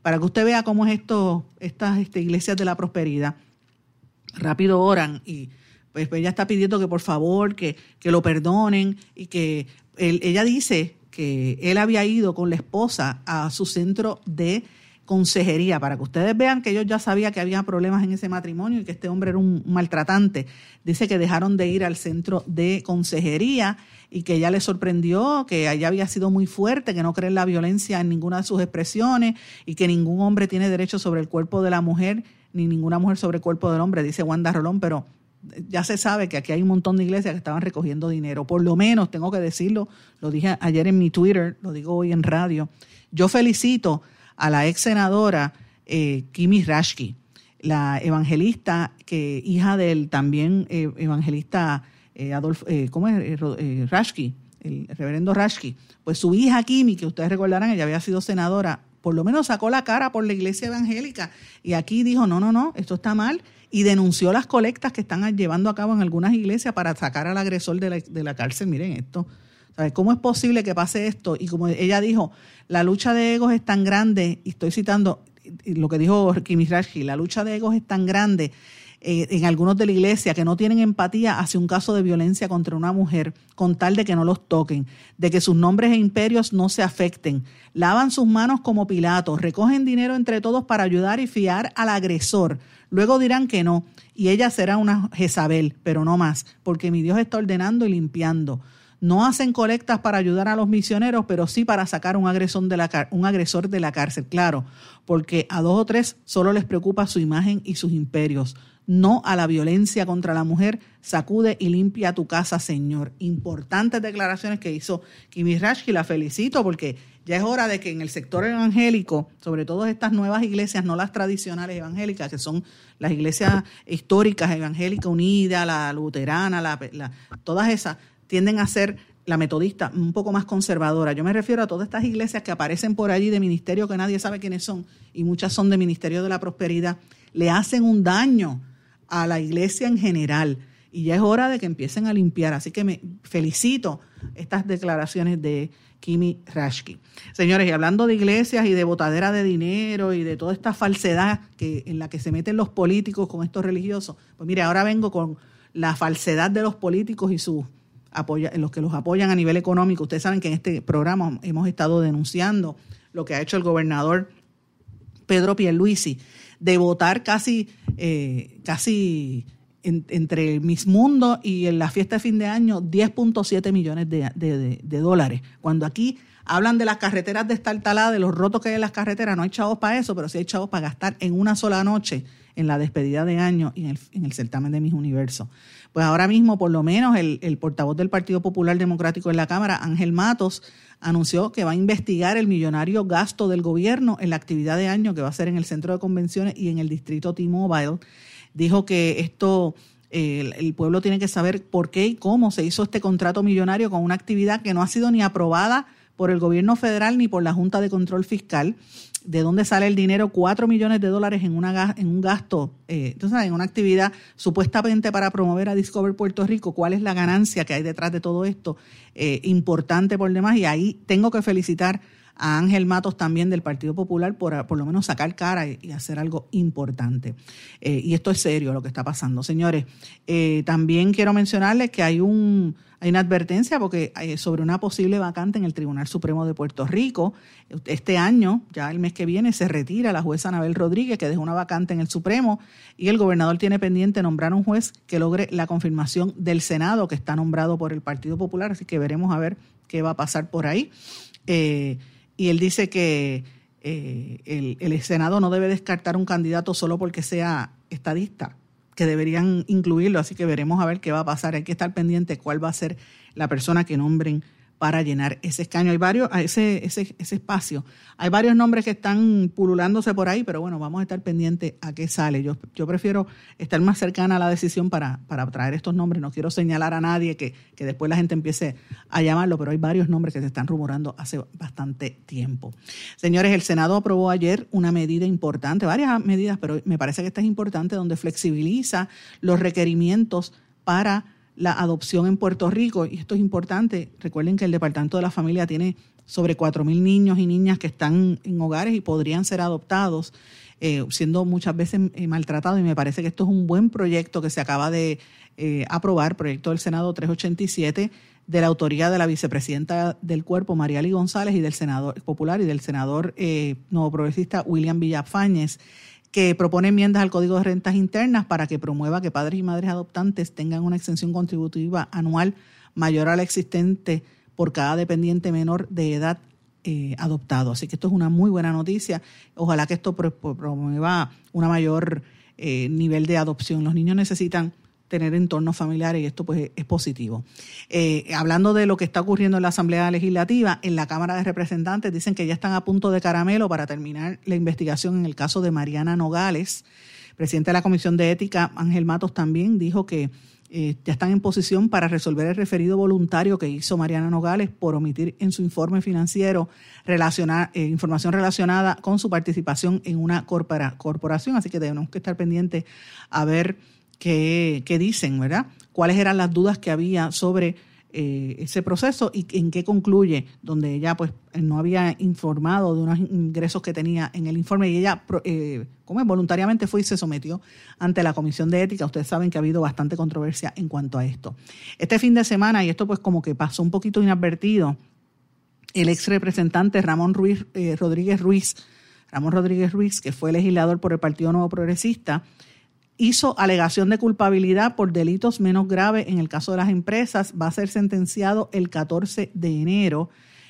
Para que usted vea cómo es esto, estas este, iglesias de la prosperidad. Rápido oran y pues ella está pidiendo que por favor, que, que lo perdonen y que ella dice que él había ido con la esposa a su centro de consejería, para que ustedes vean que ellos ya sabían que había problemas en ese matrimonio y que este hombre era un maltratante. Dice que dejaron de ir al centro de consejería y que ella le sorprendió, que ella había sido muy fuerte, que no cree en la violencia en ninguna de sus expresiones y que ningún hombre tiene derecho sobre el cuerpo de la mujer, ni ninguna mujer sobre el cuerpo del hombre, dice Wanda Rolón, pero ya se sabe que aquí hay un montón de iglesias que estaban recogiendo dinero. Por lo menos, tengo que decirlo, lo dije ayer en mi Twitter, lo digo hoy en radio. Yo felicito a la ex senadora eh, Kimi Rashki, la evangelista, que hija del también eh, evangelista eh, Adolfo, ¿cómo es? Rashki, el reverendo Rashki. Pues su hija Kimi, que ustedes recordarán, ella había sido senadora, por lo menos sacó la cara por la iglesia evangélica y aquí dijo, no, no, no, esto está mal y denunció las colectas que están llevando a cabo en algunas iglesias para sacar al agresor de la, de la cárcel. Miren esto. ¿Cómo es posible que pase esto? Y como ella dijo, la lucha de egos es tan grande, y estoy citando lo que dijo Kimi la lucha de egos es tan grande eh, en algunos de la iglesia que no tienen empatía hacia un caso de violencia contra una mujer con tal de que no los toquen, de que sus nombres e imperios no se afecten. Lavan sus manos como Pilatos, recogen dinero entre todos para ayudar y fiar al agresor. Luego dirán que no, y ella será una Jezabel, pero no más, porque mi Dios está ordenando y limpiando. No hacen colectas para ayudar a los misioneros, pero sí para sacar un agresor de la, un agresor de la cárcel, claro, porque a dos o tres solo les preocupa su imagen y sus imperios no a la violencia contra la mujer, sacude y limpia tu casa, Señor. Importantes declaraciones que hizo Kimi Rashki, la felicito porque ya es hora de que en el sector evangélico, sobre todo estas nuevas iglesias, no las tradicionales evangélicas, que son las iglesias históricas, evangélica unida, la luterana, la, todas esas, tienden a ser la metodista un poco más conservadora. Yo me refiero a todas estas iglesias que aparecen por allí de ministerio que nadie sabe quiénes son y muchas son de Ministerio de la Prosperidad, le hacen un daño a la iglesia en general. Y ya es hora de que empiecen a limpiar. Así que me felicito estas declaraciones de Kimi Rashki. Señores, y hablando de iglesias y de botadera de dinero y de toda esta falsedad que, en la que se meten los políticos con estos religiosos, pues mire, ahora vengo con la falsedad de los políticos y sus los que los apoyan a nivel económico. Ustedes saben que en este programa hemos estado denunciando lo que ha hecho el gobernador Pedro Pierluisi de votar casi, eh, casi entre Miss Mundo y en la fiesta de fin de año 10.7 millones de, dólares. Cuando aquí hablan de las carreteras destartaladas, de los rotos que hay en las carreteras, no hay chavos para eso, pero sí hay chavos para gastar en una sola noche en la despedida de año y en el, en el certamen de Miss Universo. Pues ahora mismo, por lo menos, el, portavoz del Partido Popular Democrático en la Cámara, Ángel Matos, anunció que va a investigar el millonario gasto del gobierno en la actividad de año que va a ser en el centro de convenciones y en el distrito T-Mobile. Dijo que esto el, pueblo tiene que saber por qué y cómo se hizo este contrato millonario con una actividad que no ha sido ni aprobada por el gobierno federal ni por la Junta de Control Fiscal. ¿De dónde sale el dinero? Cuatro millones de dólares en, una, en un gasto, eh, entonces, en una actividad supuestamente para promover a Discover Puerto Rico. ¿Cuál es la ganancia que hay detrás de todo esto? Eh, importante por demás. Y ahí tengo que felicitar a Ángel Matos también del Partido Popular por por lo menos sacar cara y, hacer algo importante. Eh, y esto es serio lo que está pasando. Señores, eh, también quiero mencionarles que hay un hay una advertencia porque eh, sobre una posible vacante en el Tribunal Supremo de Puerto Rico. Este año, ya el mes que viene, se retira la jueza Anabel Rodríguez, que dejó una vacante en el Supremo, y el gobernador tiene pendiente nombrar un juez que logre la confirmación del Senado, que está nombrado por el Partido Popular, así que veremos a ver qué va a pasar por ahí. Eh, y él dice que eh, el, el Senado no debe descartar un candidato solo porque sea estadista que deberían incluirlo, así que veremos a ver qué va a pasar. Hay que estar pendiente cuál va a ser la persona que nombren para llenar ese escaño. Hay varios, ese, ese, ese espacio. Hay varios nombres que están pululándose por ahí, pero bueno, vamos a estar pendientes a qué sale. Yo, yo prefiero estar más cercana a la decisión para, para traer estos nombres. No quiero señalar a nadie que, que después la gente empiece a llamarlo, pero hay varios nombres que se están rumorando hace bastante tiempo. Señores, el Senado aprobó ayer una medida importante, varias medidas, pero me parece que esta es importante, donde flexibiliza los requerimientos para la adopción en Puerto Rico, y esto es importante, recuerden que el Departamento de la Familia tiene sobre 4.000 niños y niñas que están en hogares y podrían ser adoptados, eh, siendo muchas veces eh, maltratados, y me parece que esto es un buen proyecto que se acaba de eh, aprobar, proyecto del Senado 387, de la autoría de la vicepresidenta del cuerpo, Mariali González, y del senador popular y del senador nuevo progresista William Villafañez que propone enmiendas al Código de Rentas Internas para que promueva que padres y madres adoptantes tengan una exención contributiva anual mayor a la existente por cada dependiente menor de edad eh, adoptado. Así que esto es una muy buena noticia. Ojalá que esto promueva un mayor eh, nivel de adopción. Los niños necesitan tener entornos familiares y esto pues es positivo. Eh, hablando de lo que está ocurriendo en la Asamblea Legislativa, en la Cámara de Representantes dicen que ya están a punto de caramelo para terminar la investigación en el caso de Mariana Nogales. Presidente de la Comisión de Ética, Ángel Matos, también dijo que eh, ya están en posición para resolver el referido voluntario que hizo Mariana Nogales por omitir en su informe financiero eh, información relacionada con su participación en una corporación. Así que tenemos que estar pendientes a ver qué, dicen, ¿verdad? ¿Cuáles eran las dudas que había sobre eh, ese proceso y en qué concluye, donde ella pues no había informado de unos ingresos que tenía en el informe y ella eh, como voluntariamente fue y se sometió ante la Comisión de Ética. Ustedes saben que ha habido bastante controversia en cuanto a esto. Este fin de semana, y esto pues como que pasó un poquito inadvertido, el ex representante Ramón Ruiz, eh, Rodríguez Ruiz, Ramón Rodríguez Ruiz, que fue legislador por el Partido Nuevo Progresista, hizo alegación de culpabilidad por delitos menos graves en el caso de las empresas. Va a ser sentenciado el 14 de enero,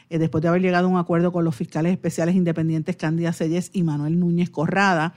eh, después de haber llegado a un acuerdo con los fiscales especiales independientes Cándida Selles y Manuel Núñez Corrada.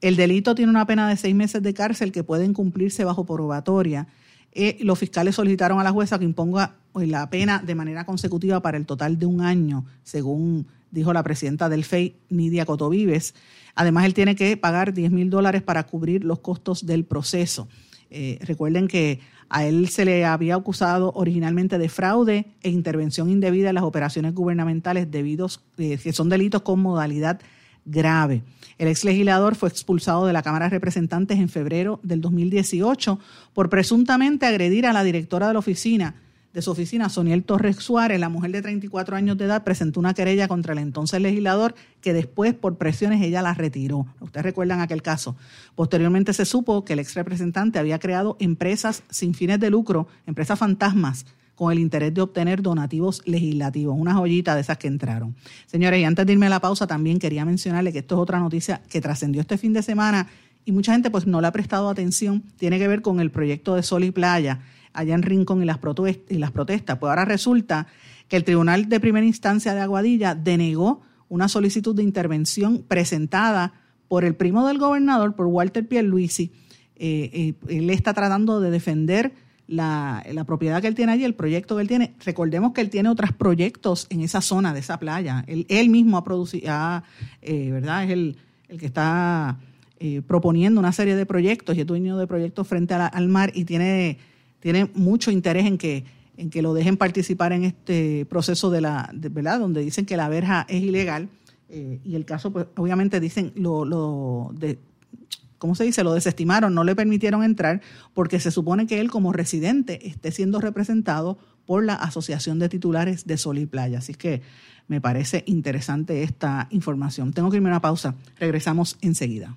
El delito tiene una pena de seis meses de cárcel que pueden cumplirse bajo probatoria. Eh, los fiscales solicitaron a la jueza que imponga eh, la pena de manera consecutiva para el total de un año, según dijo la presidenta del FEI, Nidia Cotovives. Además, él tiene que pagar 10 mil dólares para cubrir los costos del proceso. Eh, recuerden que a él se le había acusado originalmente de fraude e intervención indebida en las operaciones gubernamentales debidos, eh, que son delitos con modalidad grave. El ex legislador fue expulsado de la Cámara de Representantes en febrero del 2018 por presuntamente agredir a la directora de la oficina de su oficina, Soniel Torres Suárez, la mujer de 34 años de edad, presentó una querella contra el entonces legislador que después, por presiones, ella la retiró. Ustedes recuerdan aquel caso. Posteriormente se supo que el ex representante había creado empresas sin fines de lucro, empresas fantasmas, con el interés de obtener donativos legislativos, una joyita de esas que entraron. Señores, y antes de irme a la pausa, también quería mencionarle que esto es otra noticia que trascendió este fin de semana y mucha gente pues no le ha prestado atención, tiene que ver con el proyecto de Sol y Playa allá en Rincón y las, y las protestas. Pues ahora resulta que el Tribunal de Primera Instancia de Aguadilla denegó una solicitud de intervención presentada por el primo del gobernador, por Walter Pierluisi. Eh, eh, él está tratando de defender la, propiedad que él tiene allí, el proyecto que él tiene. Recordemos que él tiene otros proyectos en esa zona de esa playa. Él, mismo ha producido, eh, ¿verdad? Es el, el que está proponiendo una serie de proyectos y es dueño de proyectos frente al mar y tiene tiene mucho interés en que, en que lo dejen participar en este proceso de la, ¿verdad? Donde dicen que la verja es ilegal eh, y el caso, pues obviamente dicen, lo, lo de, ¿cómo se dice? Lo desestimaron, no le permitieron entrar porque se supone que él como residente esté siendo representado por la Asociación de Titulares de Sol y Playa. Así que me parece interesante esta información. Tengo que irme a una pausa. Regresamos enseguida.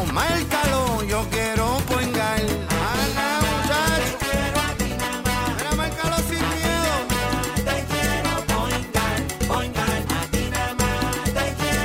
márcalo,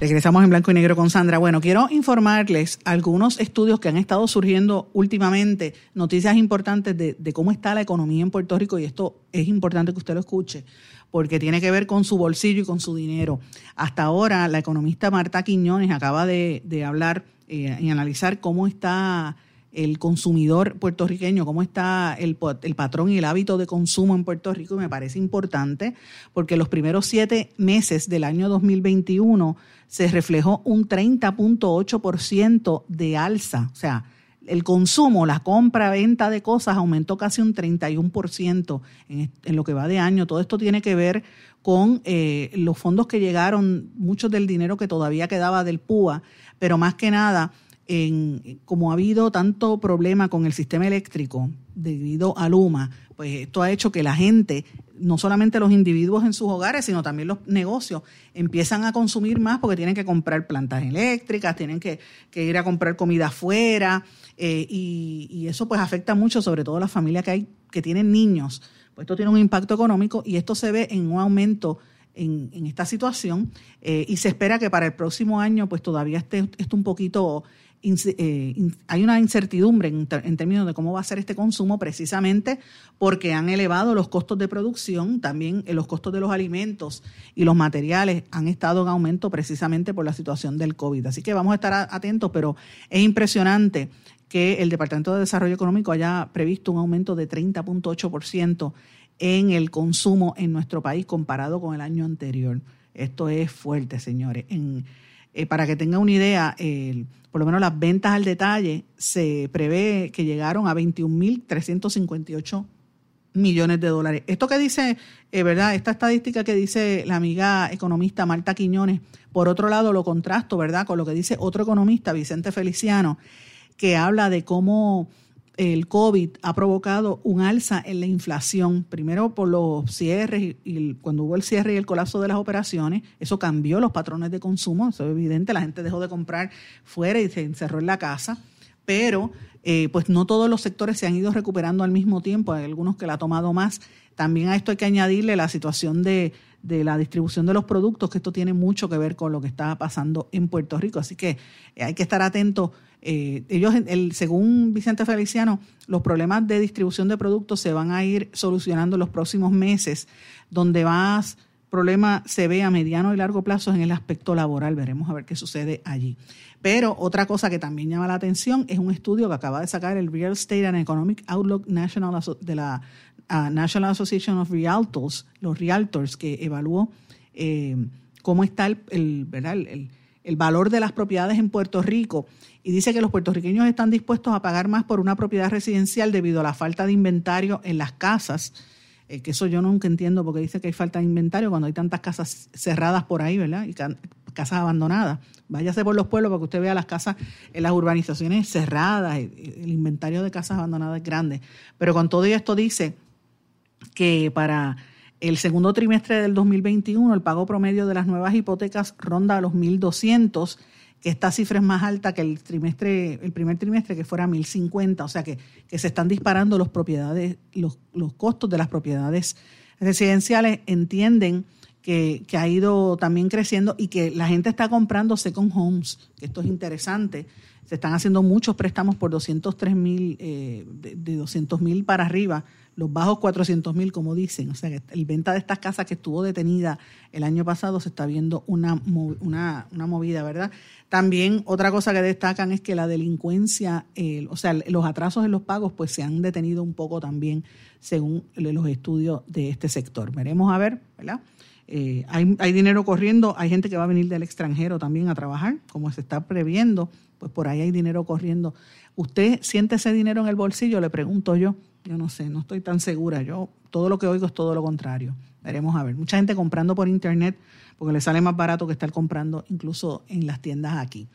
Regresamos en blanco y negro con Sandra. Bueno, quiero informarles algunos estudios que han estado surgiendo últimamente, noticias importantes de, cómo está la economía en Puerto Rico y esto es importante que usted lo escuche porque tiene que ver con su bolsillo y con su dinero. Hasta ahora, la economista Marta Quiñones acaba de, de hablar eh, y analizar cómo está el consumidor puertorriqueño, cómo está el, el, patrón y el hábito de consumo en Puerto Rico, y me parece importante porque los primeros siete meses del año 2021 se reflejó un 30.8% de alza, o sea, el consumo, la compra, venta de cosas aumentó casi un 31% en, en lo que va de año. Todo esto tiene que ver con eh, los fondos que llegaron, mucho del dinero que todavía quedaba del PUA, pero más que nada, en, como ha habido tanto problema con el sistema eléctrico debido a Luma, pues esto ha hecho que la gente, no solamente los individuos en sus hogares, sino también los negocios, empiezan a consumir más porque tienen que comprar plantas eléctricas, tienen que, ir a comprar comida afuera, eh, y, eso pues afecta mucho, sobre todo a las familias que hay que tienen niños. Pues esto tiene un impacto económico y esto se ve en un aumento en, en esta situación eh, y se espera que para el próximo año pues todavía esté, esté un poquito eh, hay una incertidumbre en, términos de cómo va a ser este consumo precisamente porque han elevado los costos de producción, también los costos de los alimentos y los materiales han estado en aumento precisamente por la situación del COVID. Así que vamos a estar atentos, pero es impresionante que el Departamento de Desarrollo Económico haya previsto un aumento de 30.8% en el consumo en nuestro país comparado con el año anterior. Esto es fuerte, señores. Eh, para que tenga una idea, por lo menos las ventas al detalle se prevé que llegaron a 21.358 millones de dólares. Esto que dice, eh, ¿verdad? Esta estadística que dice la amiga economista Marta Quiñones, por otro lado lo contrasto, ¿verdad? Con lo que dice otro economista, Vicente Feliciano, que habla de cómo el COVID ha provocado un alza en la inflación, primero por los cierres y, cuando hubo el cierre y el colapso de las operaciones, eso cambió los patrones de consumo, eso es evidente, la gente dejó de comprar fuera y se encerró en la casa, pero eh, pues no todos los sectores se han ido recuperando al mismo tiempo, hay algunos que la ha tomado más. También a esto hay que añadirle la situación de, de la distribución de los productos, que esto tiene mucho que ver con lo que está pasando en Puerto Rico, así que hay que estar atentos eh, ellos, el, según Vicente Feliciano, los problemas de distribución de productos se van a ir solucionando en los próximos meses, donde más problema se ve a mediano y largo plazo en el aspecto laboral. Veremos a ver qué sucede allí. Pero otra cosa que también llama la atención es un estudio que acaba de sacar el Real Estate and Economic Outlook National de la National Association of Realtors, los Realtors, que evaluó eh, cómo está el, ¿verdad? el, el valor de las propiedades en Puerto Rico y dice que los puertorriqueños están dispuestos a pagar más por una propiedad residencial debido a la falta de inventario en las casas, eh, que eso yo nunca entiendo porque dice que hay falta de inventario cuando hay tantas casas cerradas por ahí, ¿verdad? Y casas abandonadas. Váyase por los pueblos para que usted vea las casas en las urbanizaciones cerradas, el inventario de casas abandonadas es grande. Pero con todo esto dice que para el segundo trimestre del 2021 el pago promedio de las nuevas hipotecas ronda a los 1.200 que esta cifra es más alta que el trimestre, el primer trimestre, que fuera 1050, o sea que, que se están disparando los propiedades, los, los costos de las propiedades residenciales, entienden que, que, ha ido también creciendo y que la gente está comprando second homes, que esto es interesante. Se están haciendo muchos préstamos por 203 mil, eh, de, de 200 mil para arriba, los bajos 400 mil, como dicen. O sea, que el venta de estas casas que estuvo detenida el año pasado se está viendo una, una, una movida, ¿verdad? También otra cosa que destacan es que la delincuencia, o sea, los atrasos en los pagos, pues se han detenido un poco también según los estudios de este sector. Veremos a ver, ¿verdad? Eh, hay, hay dinero corriendo, hay gente que va a venir del extranjero también a trabajar, como se está previendo, pues por ahí hay dinero corriendo. ¿Usted siente ese dinero en el bolsillo? Le pregunto yo. Yo no sé, no estoy tan segura. Yo todo lo que oigo es todo lo contrario. Veremos a ver. Mucha gente comprando por internet porque le sale más barato que estar comprando incluso en las tiendas aquí.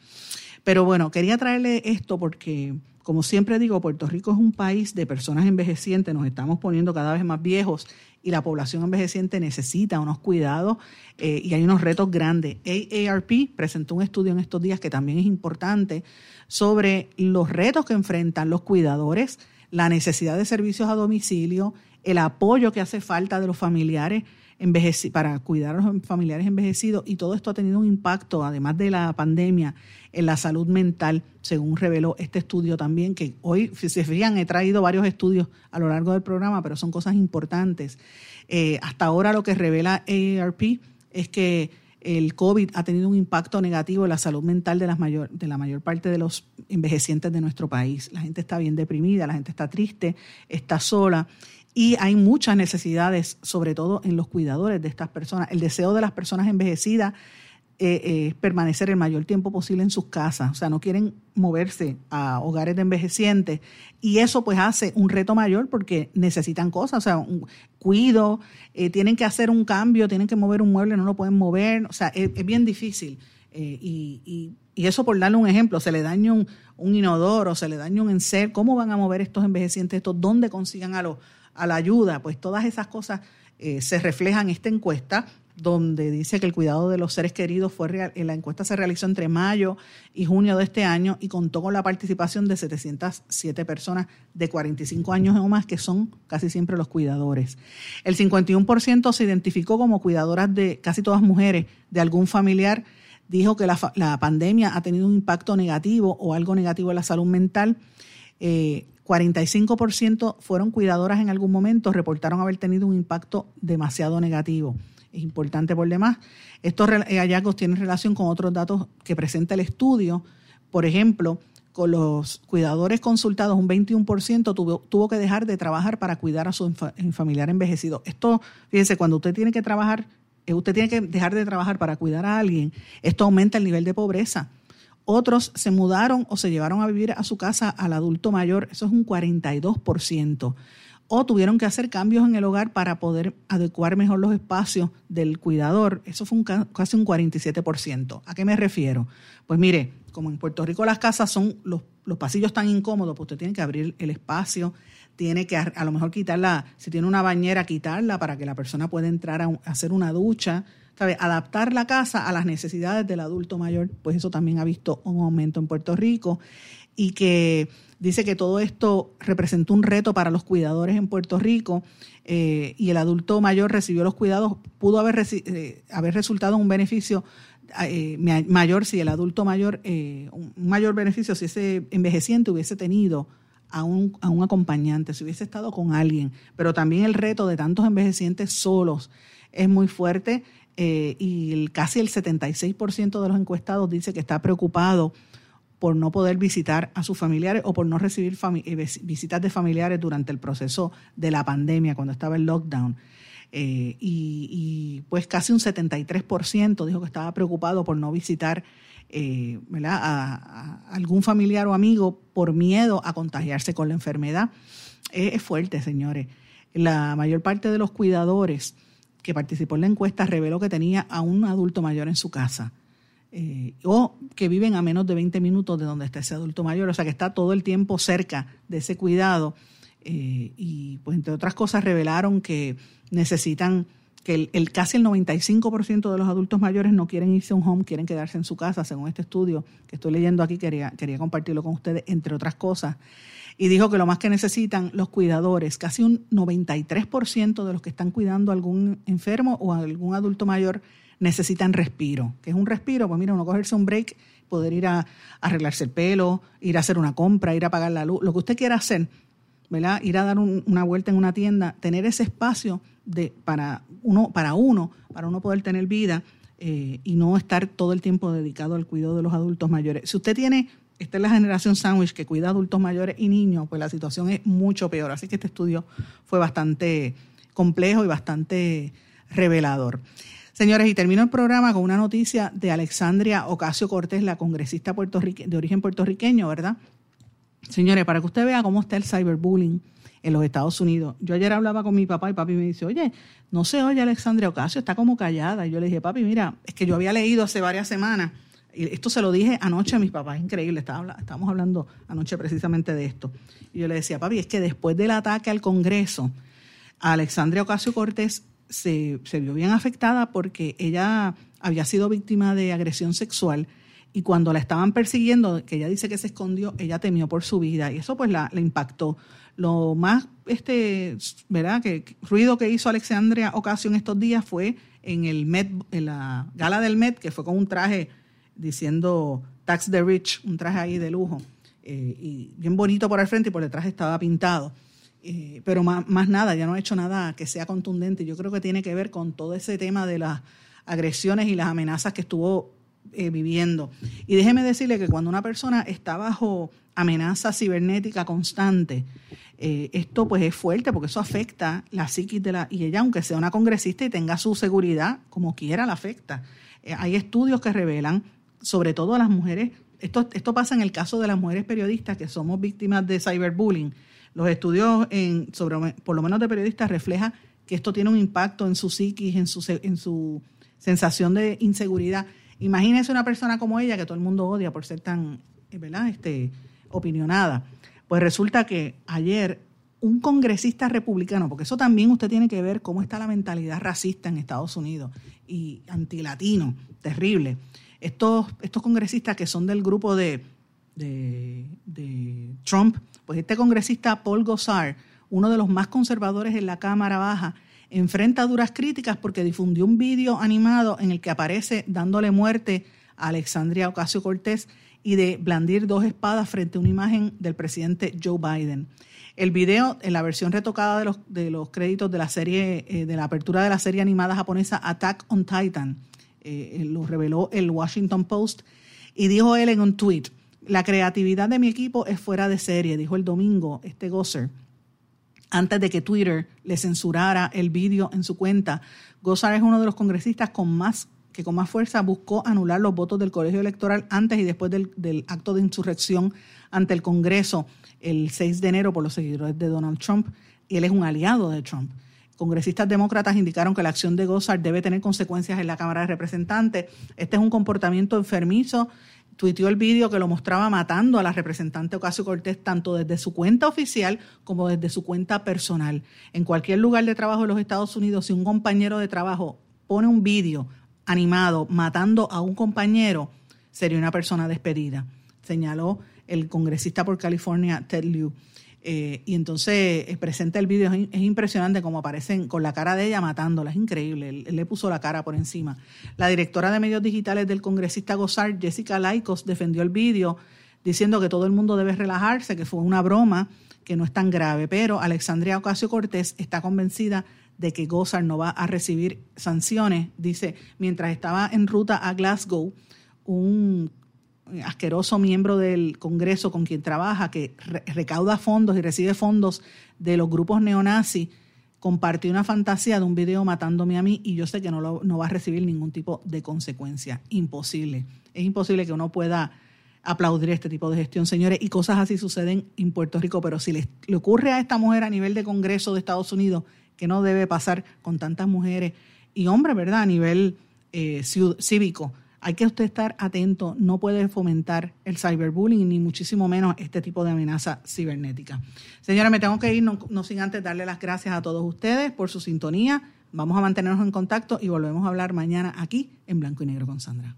Pero bueno, quería traerle esto porque, como siempre digo, Puerto Rico es un país de personas envejecientes, nos estamos poniendo cada vez más viejos y la población envejeciente necesita unos cuidados eh, y hay unos retos grandes. AARP presentó un estudio en estos días que también es importante sobre los retos que enfrentan los cuidadores, la necesidad de servicios a domicilio, el apoyo que hace falta de los familiares para cuidar a los familiares envejecidos y todo esto ha tenido un impacto, además de la pandemia, en la salud mental, según reveló este estudio también, que hoy, si se fijan, he traído varios estudios a lo largo del programa, pero son cosas importantes. Eh, hasta ahora lo que revela AARP es que el COVID ha tenido un impacto negativo en la salud mental de, las mayor, de la mayor parte de los envejecientes de nuestro país. La gente está bien deprimida, la gente está triste, está sola y hay muchas necesidades, sobre todo en los cuidadores de estas personas. El deseo de las personas envejecidas eh, eh, permanecer el mayor tiempo posible en sus casas, o sea, no quieren moverse a hogares de envejecientes y eso pues hace un reto mayor porque necesitan cosas, o sea, un cuido, eh, tienen que hacer un cambio, tienen que mover un mueble, no lo pueden mover, o sea, es, bien difícil. y, y, eso por darle un ejemplo, se le daña un, un inodoro, se le daña un enser, ¿cómo van a mover estos envejecientes estos? ¿Dónde consigan a los a la ayuda, pues todas esas cosas eh, se reflejan en esta encuesta donde dice que el cuidado de los seres queridos fue real, la encuesta se realizó entre mayo y junio de este año y contó con la participación de 707 personas de 45 años o más que son casi siempre los cuidadores. El 51% se identificó como cuidadoras de casi todas mujeres de algún familiar. Dijo que la, la pandemia ha tenido un impacto negativo o algo negativo en la salud mental. Eh, 45% fueron cuidadoras en algún momento, reportaron haber tenido un impacto demasiado negativo. Es importante por demás. Estos eh, hallazgos tienen relación con otros datos que presenta el estudio. Por ejemplo, con los cuidadores consultados, un 21% tuvo, tuvo que dejar de trabajar para cuidar a su familiar envejecido. Esto, fíjense, cuando usted tiene que trabajar, eh, usted tiene que dejar de trabajar para cuidar a alguien, esto aumenta el nivel de pobreza otros se mudaron o se llevaron a vivir a su casa al adulto mayor, eso es un 42%. O tuvieron que hacer cambios en el hogar para poder adecuar mejor los espacios del cuidador, eso fue un, casi un 47%. ¿A qué me refiero? Pues mire, como en Puerto Rico las casas son los, los pasillos tan incómodos, pues usted tiene que abrir el espacio, tiene que a, lo mejor quitarla, si tiene una bañera, quitarla para que la persona pueda entrar a hacer una ducha Adaptar la casa a las necesidades del adulto mayor, pues eso también ha visto un aumento en Puerto Rico. Y que dice que todo esto representó un reto para los cuidadores en Puerto Rico eh, y el adulto mayor recibió los cuidados, pudo haber, eh, haber resultado un beneficio eh, mayor si el adulto mayor, un mayor beneficio si ese envejeciente hubiese tenido a un, a un acompañante, si hubiese estado con alguien, pero también el reto de tantos envejecientes solos es muy fuerte eh, y el, casi el 76% de los encuestados dice que está preocupado por no poder visitar a sus familiares o por no recibir eh, visitas de familiares durante el proceso de la pandemia, cuando estaba el lockdown. Eh, y, pues casi un 73% dijo que estaba preocupado por no visitar A, algún familiar o amigo por miedo a contagiarse con la enfermedad. es fuerte, señores. La mayor parte de los cuidadores que participó en la encuesta reveló que tenía a un adulto mayor en su casa. Eh, o que viven a menos de 20 minutos de donde está ese adulto mayor, o sea que está todo el tiempo cerca de ese cuidado. Eh, y pues entre otras cosas revelaron que necesitan, que el, casi el 95% de los adultos mayores no quieren irse a un home, quieren quedarse en su casa, según este estudio que estoy leyendo aquí, quería, quería compartirlo con ustedes, entre otras cosas y dijo que lo más que necesitan los cuidadores, casi un 93% de los que están cuidando a algún enfermo o a algún adulto mayor necesitan respiro. ¿Qué es un respiro? Pues mira, uno cogerse un break, poder ir a, arreglarse el pelo, ir a hacer una compra, ir a pagar la luz, lo que usted quiera hacer, ¿verdad? Ir a dar una vuelta en una tienda, tener ese espacio de, para, uno, para uno, para uno poder tener vida eh, y no estar todo el tiempo dedicado al cuidado de los adultos mayores. Si usted tiene esta es la generación sandwich que cuida adultos mayores y niños, pues la situación es mucho peor. Así que este estudio fue bastante complejo y bastante revelador. Señores, y termino el programa con una noticia de Alexandria Ocasio Cortés, la congresista de origen puertorriqueño, ¿verdad? Señores, para que usted vea cómo está el cyberbullying en los Estados Unidos. Yo ayer hablaba con mi papá y papi me dice, oye, no se oye Alexandria Ocasio, está como callada. Y yo le dije, papi, mira, es que yo había leído hace varias semanas esto se lo dije anoche a mis papás, increíble, estábamos hablando anoche precisamente de esto. Y yo le decía, papi, es que después del ataque al Congreso, Alexandria Ocasio Cortés se, se vio bien afectada porque ella había sido víctima de agresión sexual y cuando la estaban persiguiendo, que ella dice que se escondió, ella temió por su vida y eso pues la, impactó. Lo más, este, ¿verdad? Que ruido que hizo Alexandria Ocasio en estos días fue en el Met, en la gala del Met, que fue con un traje diciendo Tax the Rich, un traje ahí de lujo, eh, y bien bonito por el frente y por detrás estaba pintado. Eh, pero más, más, nada, ya no ha hecho nada que sea contundente. Yo creo que tiene que ver con todo ese tema de las agresiones y las amenazas que estuvo eh, viviendo. Y déjeme decirle que cuando una persona está bajo amenaza cibernética constante, esto pues es fuerte porque eso afecta la psiquis de la... Y ella, aunque sea una congresista y tenga su seguridad, como quiera, la afecta. hay estudios que revelan sobre todo a las mujeres, esto, esto pasa en el caso de las mujeres periodistas que somos víctimas de cyberbullying. Los estudios en, sobre, por lo menos de periodistas, refleja que esto tiene un impacto en su psiquis, en su, en su sensación de inseguridad. Imagínese una persona como ella que todo el mundo odia por ser tan, eh, ¿verdad? Este, opinionada. Pues resulta que ayer un congresista republicano, porque eso también usted tiene que ver cómo está la mentalidad racista en Estados Unidos y antilatino, terrible estos, estos congresistas que son del grupo de, Trump, pues este congresista Paul Gosar, uno de los más conservadores en la Cámara Baja, enfrenta duras críticas porque difundió un vídeo animado en el que aparece dándole muerte a Alexandria Ocasio Cortés y de blandir dos espadas frente a una imagen del presidente Joe Biden. El video, en la versión retocada de los, de los créditos de la serie, eh, de la apertura de la serie animada japonesa Attack on Titan, eh, lo reveló el Washington Post, y dijo él en un tweet, la creatividad de mi equipo es fuera de serie, dijo el domingo este Gosser, antes de que Twitter le censurara el vídeo en su cuenta. Gosser es uno de los congresistas con más que con más fuerza buscó anular los votos del colegio electoral antes y después del, del, acto de insurrección ante el Congreso el 6 de enero por los seguidores de Donald Trump. Y él es un aliado de Trump. Congresistas demócratas indicaron que la acción de Gozar debe tener consecuencias en la Cámara de Representantes. Este es un comportamiento enfermizo. Tuiteó el vídeo que lo mostraba matando a la representante Ocasio Cortés tanto desde su cuenta oficial como desde su cuenta personal. En cualquier lugar de trabajo de los Estados Unidos, si un compañero de trabajo pone un vídeo animado matando a un compañero, sería una persona despedida, señaló el congresista por California, Ted Lieu. Eh, y entonces eh, presenta el vídeo, es, impresionante como aparecen con la cara de ella matándola, es increíble, él, le puso la cara por encima. La directora de medios digitales del congresista Gozar, Jessica Laicos, defendió el vídeo diciendo que todo el mundo debe relajarse, que fue una broma, que no es tan grave, pero Alexandria Ocasio Cortés está convencida de que Gozar no va a recibir sanciones. Dice, mientras estaba en ruta a Glasgow, un asqueroso miembro del Congreso con quien trabaja, que recauda fondos y recibe fondos de los grupos neonazis, compartió una fantasía de un video matándome a mí y yo sé que no, no va a recibir ningún tipo de consecuencia. Imposible. Es imposible que uno pueda aplaudir este tipo de gestión, señores, y cosas así suceden en Puerto Rico, pero si le, le ocurre a esta mujer a nivel de Congreso de Estados Unidos, que no debe pasar con tantas mujeres y hombres, ¿verdad? A nivel eh, cívico. Hay que usted estar atento, no puede fomentar el cyberbullying ni muchísimo menos este tipo de amenaza cibernética. Señora, me tengo que ir, no, no sin antes darle las gracias a todos ustedes por su sintonía. Vamos a mantenernos en contacto y volvemos a hablar mañana aquí en Blanco y Negro con Sandra.